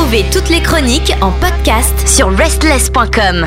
Retrouvez toutes les chroniques en podcast sur restless.com.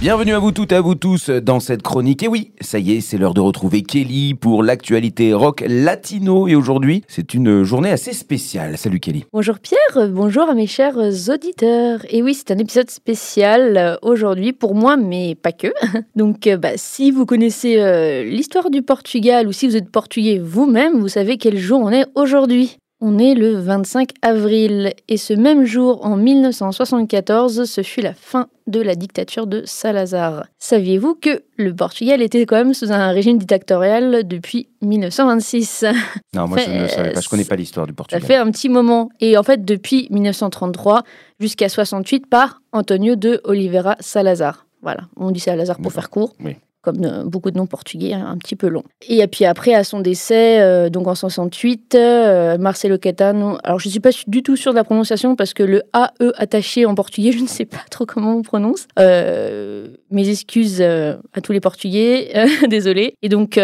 Bienvenue à vous toutes et à vous tous dans cette chronique. Et oui, ça y est, c'est l'heure de retrouver Kelly pour l'actualité rock latino. Et aujourd'hui, c'est une journée assez spéciale. Salut Kelly. Bonjour Pierre, bonjour à mes chers auditeurs. Et oui, c'est un épisode spécial euh, aujourd'hui pour moi, mais pas que. Donc, euh, bah, si vous connaissez euh, l'histoire du Portugal ou si vous êtes portugais vous-même, vous savez quel jour on est aujourd'hui. On est le 25 avril et ce même jour, en 1974, ce fut la fin de la dictature de Salazar. Saviez-vous que le Portugal était quand même sous un régime dictatorial depuis 1926 Non, moi je ne savais pas, je connais pas l'histoire du Portugal. Ça fait un petit moment. Et en fait, depuis 1933 jusqu'à 68 par Antonio de Oliveira Salazar. Voilà, on dit Salazar pour faire court. Oui comme euh, beaucoup de noms portugais, hein, un petit peu long. Et puis après, à son décès, euh, donc en 68, euh, Marcelo Caetano, alors je ne suis pas du tout sûre de la prononciation parce que le AE attaché en portugais, je ne sais pas trop comment on prononce. mes excuses à tous les portugais, désolé. Et donc,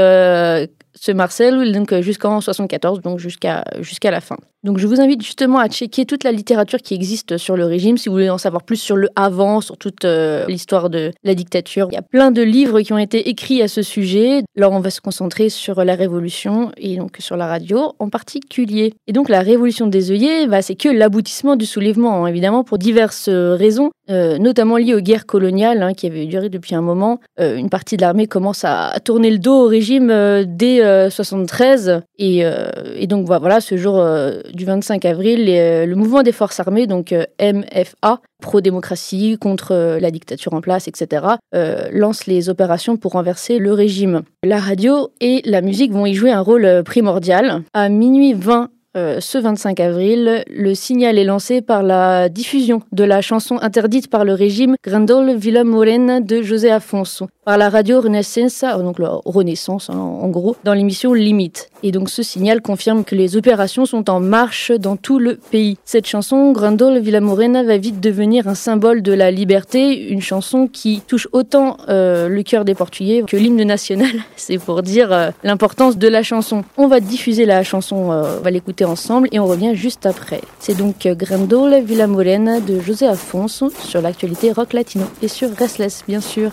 ce Marcel, donc jusqu'en 74, donc jusqu'à jusqu'à la fin. Donc je vous invite justement à checker toute la littérature qui existe sur le régime, si vous voulez en savoir plus sur le avant, sur toute euh, l'histoire de la dictature. Il y a plein de livres qui ont été écrits à ce sujet. Là, on va se concentrer sur la révolution et donc sur la radio en particulier. Et donc la révolution des œillets, bah, c'est que l'aboutissement du soulèvement, hein, évidemment, pour diverses raisons, euh, notamment liées aux guerres coloniales hein, qui avaient duré depuis un moment. Euh, une partie de l'armée commence à, tourner le dos au régime dès 73 et, et donc voilà, ce jour du 25 avril, euh, le mouvement des forces armées, donc euh, MFA, pro-démocratie, contre euh, la dictature en place, etc., lance les opérations pour renverser le régime. La radio et la musique vont y jouer un rôle primordial. À minuit 20 ce 25 avril, le signal est lancé par la diffusion de la chanson interdite par le régime Grandol Villa Morena de José Afonso par la radio Renaissance, donc la Renaissance hein, en gros, dans l'émission Limite. Et donc ce signal confirme que les opérations sont en marche dans tout le pays. Cette chanson, Grandol Villamorena, va vite devenir un symbole de la liberté, une chanson qui touche autant euh, le cœur des Portugais que l'hymne national. C'est pour dire euh, l'importance de la chanson. On va diffuser la chanson, euh, on va l'écouter ensemble et on revient juste après. C'est donc Grandol Villamorena de José Afonso sur l'actualité rock latino et sur Restless bien sûr.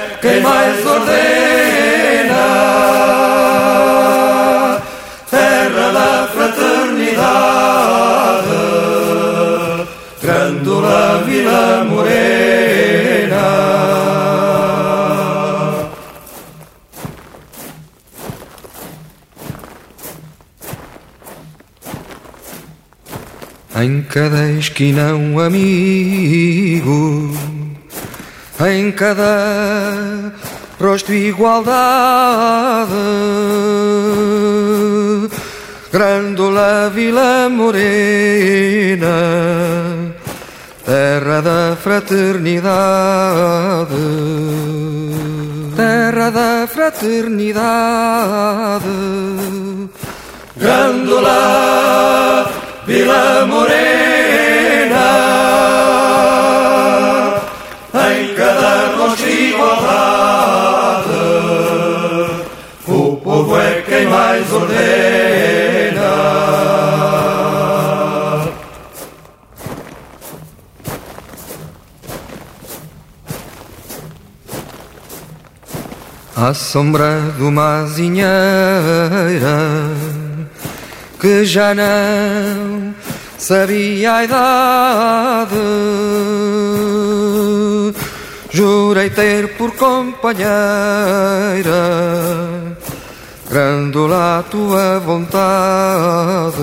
quem mais ordena, terra da fraternidade, Grândola Vila Morena. Em cada esquina um amigo em cada rosto igualdade. Grândola Vila Morena, terra da fraternidade, terra da fraternidade. À sombra de uma azinheira que já não sabia a idade. Jurei ter por companheira Grandola a tua vontade.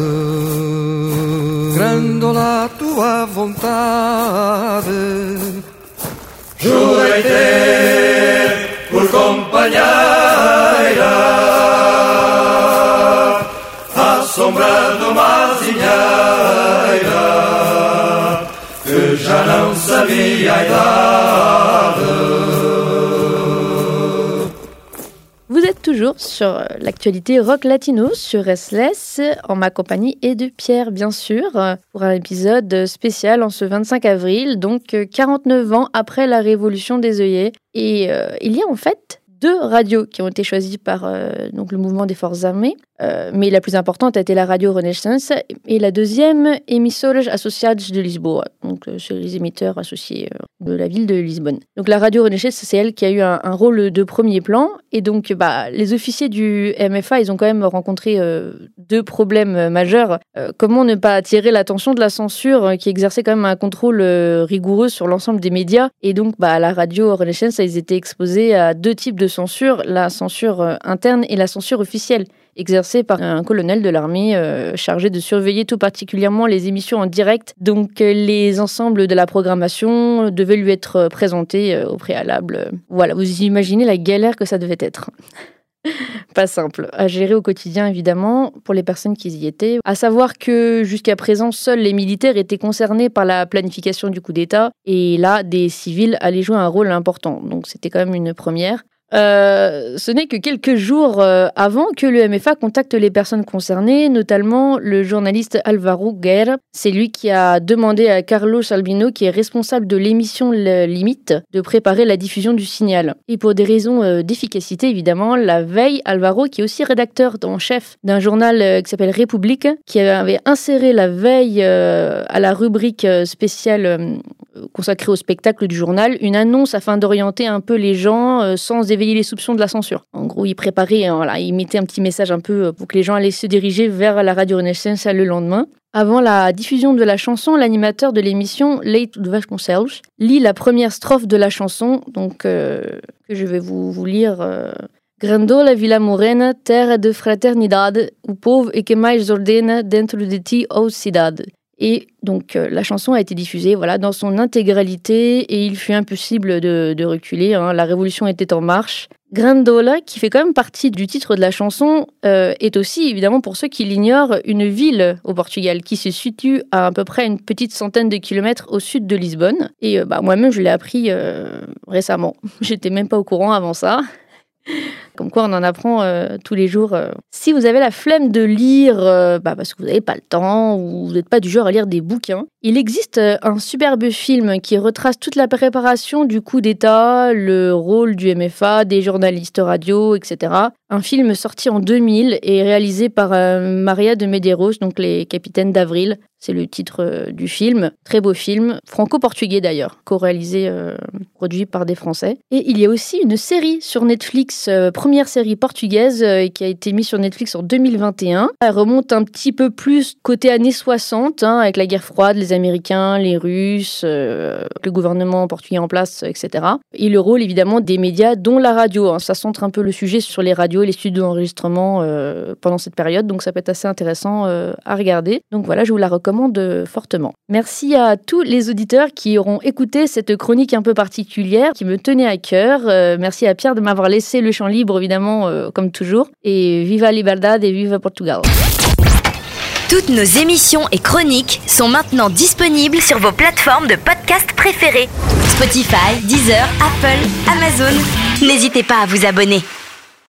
Grandola a tua vontade. Jurei ter companheira, à sombra de uma azinheira, que já não sabia a idade. Toujours sur euh, l'actualité rock latino sur Restless, en ma compagnie et de Pierre, bien sûr, euh, pour un épisode spécial en ce 25 avril, donc euh, 49 ans après la révolution des œillets. Et euh, il y a en fait deux radios qui ont été choisies par euh, donc le mouvement des forces armées, Euh, mais la plus importante a été la radio Renaissance et la deuxième Emissoras Associadas de Lisboa, donc euh, c'est les émetteurs associés euh, de la ville de Lisbonne. Donc la radio Renaissance, c'est elle qui a eu un, rôle de premier plan et donc bah, les officiers du MFA, ils ont quand même rencontré euh, deux problèmes euh, majeurs. Euh, comment ne pas attirer l'attention de la censure qui exerçait quand même un contrôle rigoureux sur l'ensemble des médias et donc bah, la radio Renaissance, ils étaient exposés à deux types de censure, la censure interne et la censure officielle exercée par un colonel de l'armée euh, chargé de surveiller tout particulièrement les émissions en direct. Donc euh, les ensembles de la programmation devaient lui être euh, présentés euh, au préalable. Voilà, vous imaginez la galère que ça devait être. Pas simple à gérer au quotidien, évidemment, pour les personnes qui y étaient. À savoir que jusqu'à présent, seuls les militaires étaient concernés par la planification du coup d'État, et là, des civils allaient jouer un rôle important. Donc c'était quand même une première. Euh, ce n'est que quelques jours euh, avant que le MFA contacte les personnes concernées, notamment le journaliste Alvaro Guerra. C'est lui qui a demandé à Carlos Albino, qui est responsable de l'émission Limite, de préparer la diffusion du signal. Et pour des raisons euh, d'efficacité, évidemment, la veille, Alvaro, qui est aussi rédacteur en chef d'un journal qui s'appelle République, qui avait inséré la veille à la rubrique spéciale consacrée au spectacle du journal une annonce afin d'orienter un peu les gens sans les soupçons de la censure. En gros, il préparait, hein, voilà, il mettait un petit message un peu euh, pour que les gens allaient se diriger vers la radio Renaissance le lendemain. Avant la diffusion de la chanson, l'animateur de l'émission, Late Vasconcelos, lit la première strophe de la chanson, donc euh, que je vais vous, lire. Euh, Villa Morena, terra de fraternidade, o povo e que mais ordena dentro de ti, ô cidade. Et donc euh, la chanson a été diffusée voilà, dans son intégralité et il fut impossible de, reculer. hein. La révolution était en marche. Grandola, qui fait quand même partie du titre de la chanson, euh, est aussi, évidemment, pour ceux qui l'ignorent, une ville au Portugal qui se situe à à peu près une petite centaine de kilomètres au sud de Lisbonne. Et euh, bah, moi-même, je l'ai appris récemment. J'étais même pas au courant avant ça. Comme quoi, on en apprend euh, tous les jours. euh. Si vous avez la flemme de lire, euh, bah, parce que vous n'avez pas le temps ou vous n'êtes pas du genre à lire des bouquins, il existe un superbe film qui retrace toute la préparation du coup d'État, le rôle du MFA, des journalistes radio, etc. Un film sorti en 2000 et réalisé par Maria de Medeiros, donc les capitaines d'Avril. C'est le titre euh, du film. Très beau film, franco-portugais d'ailleurs, co-réalisé, euh, produit par des Français. Et il y a aussi une série sur Netflix, euh, première série portugaise, qui a été mise sur Netflix en 2021. Elle remonte un petit peu plus côté années 60, hein, avec la guerre froide, les Américains, les Russes, le gouvernement portugais en place, etc. Et le rôle évidemment des médias, dont la radio. hein. Ça centre un peu le sujet sur les radios et les studios d'enregistrement pendant cette période, donc ça peut être assez intéressant à regarder. Donc voilà, je vous la recommande Merci à tous les auditeurs qui auront écouté cette chronique un peu particulière qui me tenait à cœur. Euh, merci à Pierre de m'avoir laissé le champ libre, évidemment, euh, comme toujours. Et viva Liberdade et viva Portugal. Toutes nos émissions et chroniques sont maintenant disponibles sur vos plateformes de podcast préférées. Spotify, Deezer, Apple, Amazon. N'hésitez pas à vous abonner.